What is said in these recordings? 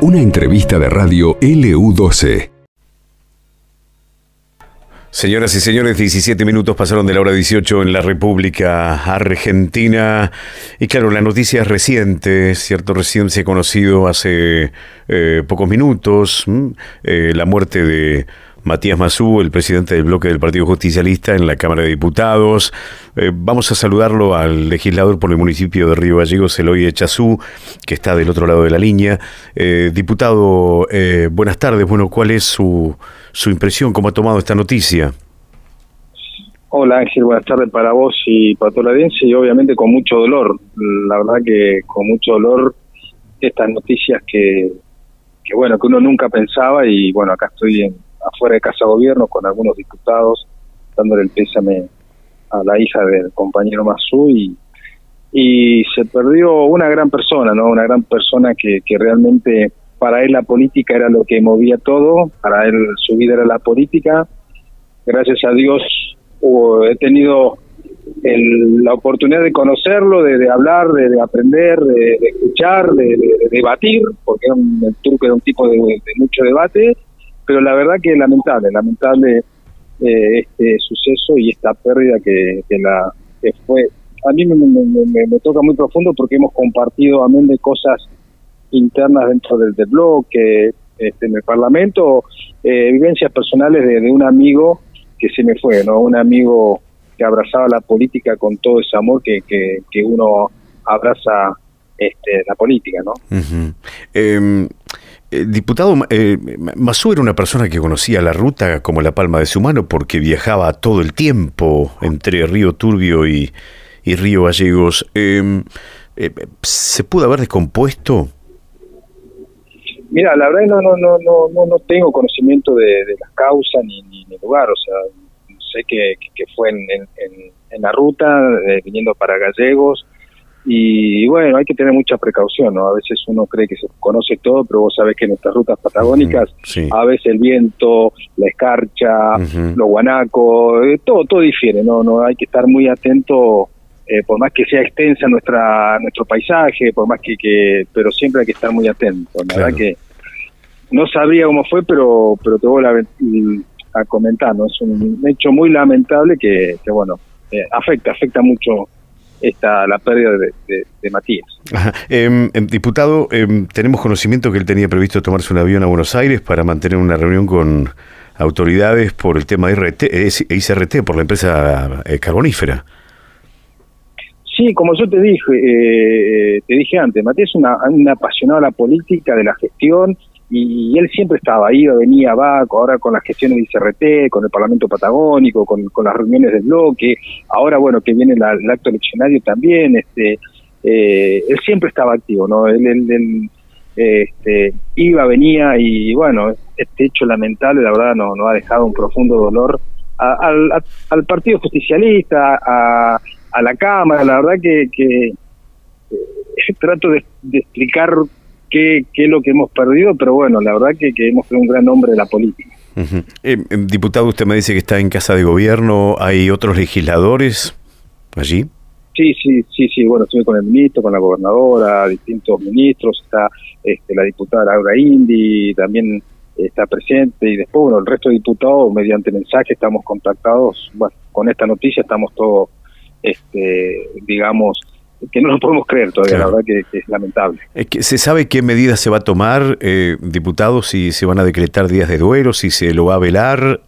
Una entrevista de radio LU12. Señoras y señores, 17 minutos pasaron de la hora 18 en la República Argentina. Y claro, la noticia es reciente, ¿cierto? Recién se ha conocido hace eh, pocos minutos eh, la muerte de Matías Mazú, el presidente del bloque del Partido Justicialista en la Cámara de Diputados. Eh, vamos a saludarlo al legislador por el municipio de Río Gallegos, Eloy Echazú, que está del otro lado de la línea. diputado, buenas tardes. Bueno, ¿cuál es su su impresión, cómo ha tomado esta noticia. Hola Ángel, buenas tardes para vos y para toda la audiencia y obviamente con mucho dolor, la verdad que con mucho dolor estas noticias que, que bueno, que uno nunca pensaba y bueno, acá estoy en, afuera de Casa Gobierno con algunos diputados dándole el pésame a la hija del compañero Mazú y, y se perdió una gran persona, ¿no? Una gran persona que, que realmente para él la política era lo que movía todo, para él su vida era la política. Gracias a Dios he tenido la oportunidad de conocerlo, de, hablar, de, aprender, de, escuchar, de, debatir, porque el turco era un tipo de, mucho debate, pero la verdad que lamentable, lamentable eh, este suceso y esta pérdida que, la que fue. A mí me, me, toca muy profundo porque hemos compartido, amén de cosas internas dentro del, bloque, este, en el Parlamento, eh, vivencias personales de, un amigo que se me fue, ¿no? Un amigo que abrazaba la política con todo ese amor que, uno abraza este, la política, ¿no? Eh, diputado, eh, Masú era una persona que conocía la ruta como la palma de su mano porque viajaba todo el tiempo entre Río Turbio y, y Río Gallegos. Em, eh, ¿Se pudo haber descompuesto Mira, la verdad no no no no no, tengo conocimiento de, de las causas ni, ni, lugar, o sea, sé que, que fue en, en, en, la ruta eh, viniendo para Gallegos y bueno, hay que tener mucha precaución, ¿no? A veces uno cree que se conoce todo, pero vos sabés que en nuestras rutas patagónicas a veces el viento, la escarcha, los guanacos, eh, todo todo difiere, ¿no? No hay que estar muy atento eh, por más que sea extensa nuestra nuestro paisaje, por más que, que pero siempre hay que estar muy atento. La verdad que no sabía cómo fue, pero pero te voy a, a comentar, ¿no? Es un hecho muy lamentable que, que bueno, eh, afecta, afecta mucho esta la pérdida de, de, Matías. Em, diputado, em, tenemos conocimiento que él tenía previsto tomarse un avión a Buenos Aires para mantener una reunión con autoridades por el tema IRT, ICRT, por la empresa eh, carbonífera. Sí, como yo te dije, eh, te dije antes, Matías es una, un apasionado de la política, de la gestión, y, él siempre estaba ahí, venía, va, ahora con las gestiones de ICRT, con el Parlamento Patagónico, con, las reuniones del bloque, ahora bueno, que viene el acto eleccionario también, este, eh, él siempre estaba activo, ¿no? Él, él, este, iba, venía y bueno, este hecho lamentable, la verdad, no, no ha dejado un profundo dolor al, Partido Justicialista, a la Cámara, la verdad que, que eh, trato de, explicar qué, qué, es lo que hemos perdido, pero bueno, la verdad que, que hemos sido un gran hombre de la política. Eh, eh, diputado, usted me dice que está en casa de gobierno, ¿hay otros legisladores allí? Sí, sí, sí, sí, bueno, estuve con el ministro, con la gobernadora, distintos ministros, está este, la diputada Laura Indy, también está presente y después, bueno, el resto de diputados, mediante mensaje, estamos contactados, bueno, con esta noticia estamos todos este, digamos, que no lo podemos creer todavía, la verdad que, es lamentable. ¿Se sabe qué medidas se va a tomar, eh, diputados, si se van a decretar días de duelo, si se lo va a velar?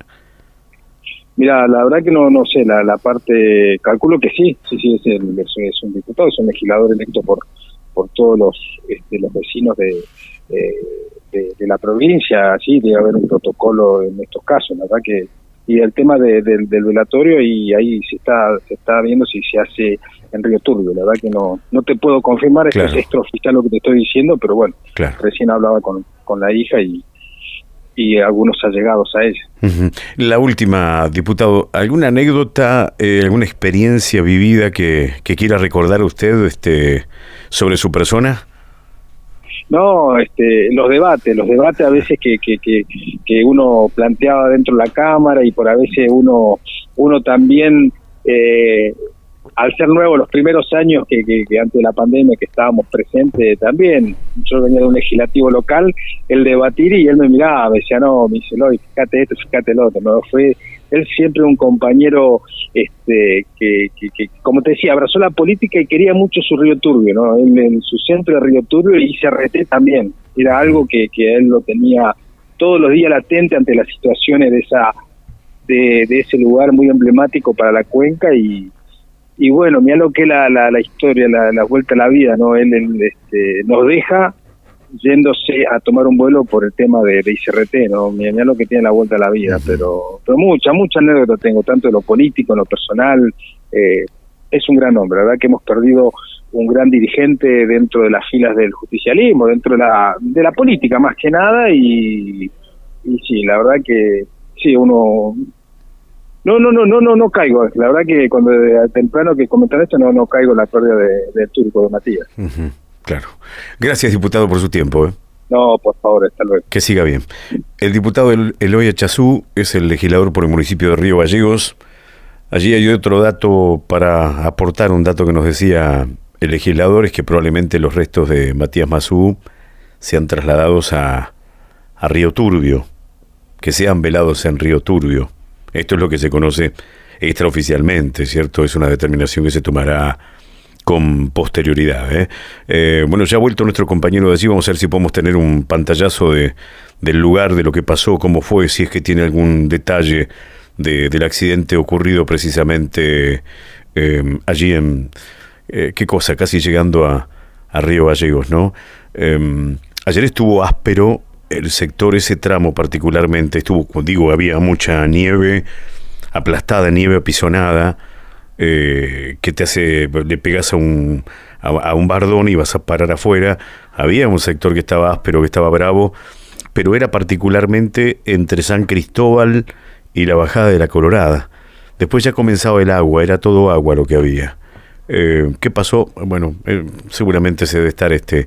Mira, la verdad que no no sé, la, la parte, calculo que sí, sí, sí, es, es, un diputado, es un legislador electo por por todos los este, los vecinos de, de, la provincia, sí, debe haber un protocolo en estos casos, la verdad que y el tema del velatorio y ahí se está se está viendo si se hace en Río Turbio. La verdad que no no te puedo confirmar, es extraoficial lo que te estoy diciendo, pero bueno, recién hablaba con, con la hija y, y algunos allegados a ella. La última, diputado, ¿alguna anécdota, eh, alguna experiencia vivida que, que quiera recordar usted este, sobre su persona? No, este, los debates, los debates a veces que, que, que, uno planteaba dentro de la Cámara y por a veces uno, uno también, eh, al ser nuevo los primeros años que, que, antes de la pandemia que estábamos presentes también, yo venía de un legislativo local, el debatir y él me miraba, me decía, no, me dice, Loy, fíjate esto, fíjate lo otro, no, fue él siempre un compañero este que, como te decía, abrazó la política y quería mucho su Río Turbio, ¿no? Él en su centro de Río Turbio y CRT también, era algo que, que él lo tenía todos los días latente ante las situaciones de esa de, ese lugar muy emblemático para la cuenca y, y bueno, mira lo que es la, la, historia, la, vuelta a la vida, ¿no? Él, este, nos deja yéndose a tomar un vuelo por el tema de, de ICRT, ¿no? Mira, lo que tiene la vuelta a la vida, pero, pero mucha, mucha anécdota tengo, tanto de lo político, en lo personal. Eh, es un gran hombre, la verdad que hemos perdido un gran dirigente dentro de las filas del justicialismo, dentro de la, de la política más que nada, y, y sí, la verdad que sí, uno no, no, no, no, no, no caigo. La verdad que cuando temprano que comentan esto no, no caigo en la pérdida de, turco de Matías. Claro. Gracias, diputado, por su tiempo. ¿eh? No, por favor, hasta luego. Que siga bien. El diputado Eloy Chazú es el legislador por el municipio de Río Gallegos. Allí hay otro dato para aportar, un dato que nos decía el legislador, es que probablemente los restos de Matías Mazú sean trasladados a, a Río Turbio, que sean velados en Río Turbio. Esto es lo que se conoce extraoficialmente, ¿cierto? Es una determinación que se tomará con posterioridad. ¿eh? Eh, bueno, ya ha vuelto nuestro compañero de allí, vamos a ver si podemos tener un pantallazo de, del lugar, de lo que pasó, cómo fue, si es que tiene algún detalle de, del accidente ocurrido precisamente eh, allí en, qué cosa, casi llegando a, a Río Gallegos, ¿no? ayer estuvo áspero el sector, ese tramo particularmente, estuvo, digo, había mucha nieve, aplastada, nieve apisonada, eh, que te hace, le pegas a un, a, un bardón y vas a parar afuera. Había un sector que estaba áspero, que estaba bravo, pero era particularmente entre San Cristóbal y la bajada de la Colorada. Después ya comenzaba el agua, era todo agua lo que había. Eh, ¿Qué pasó? Bueno, eh, seguramente se debe estar este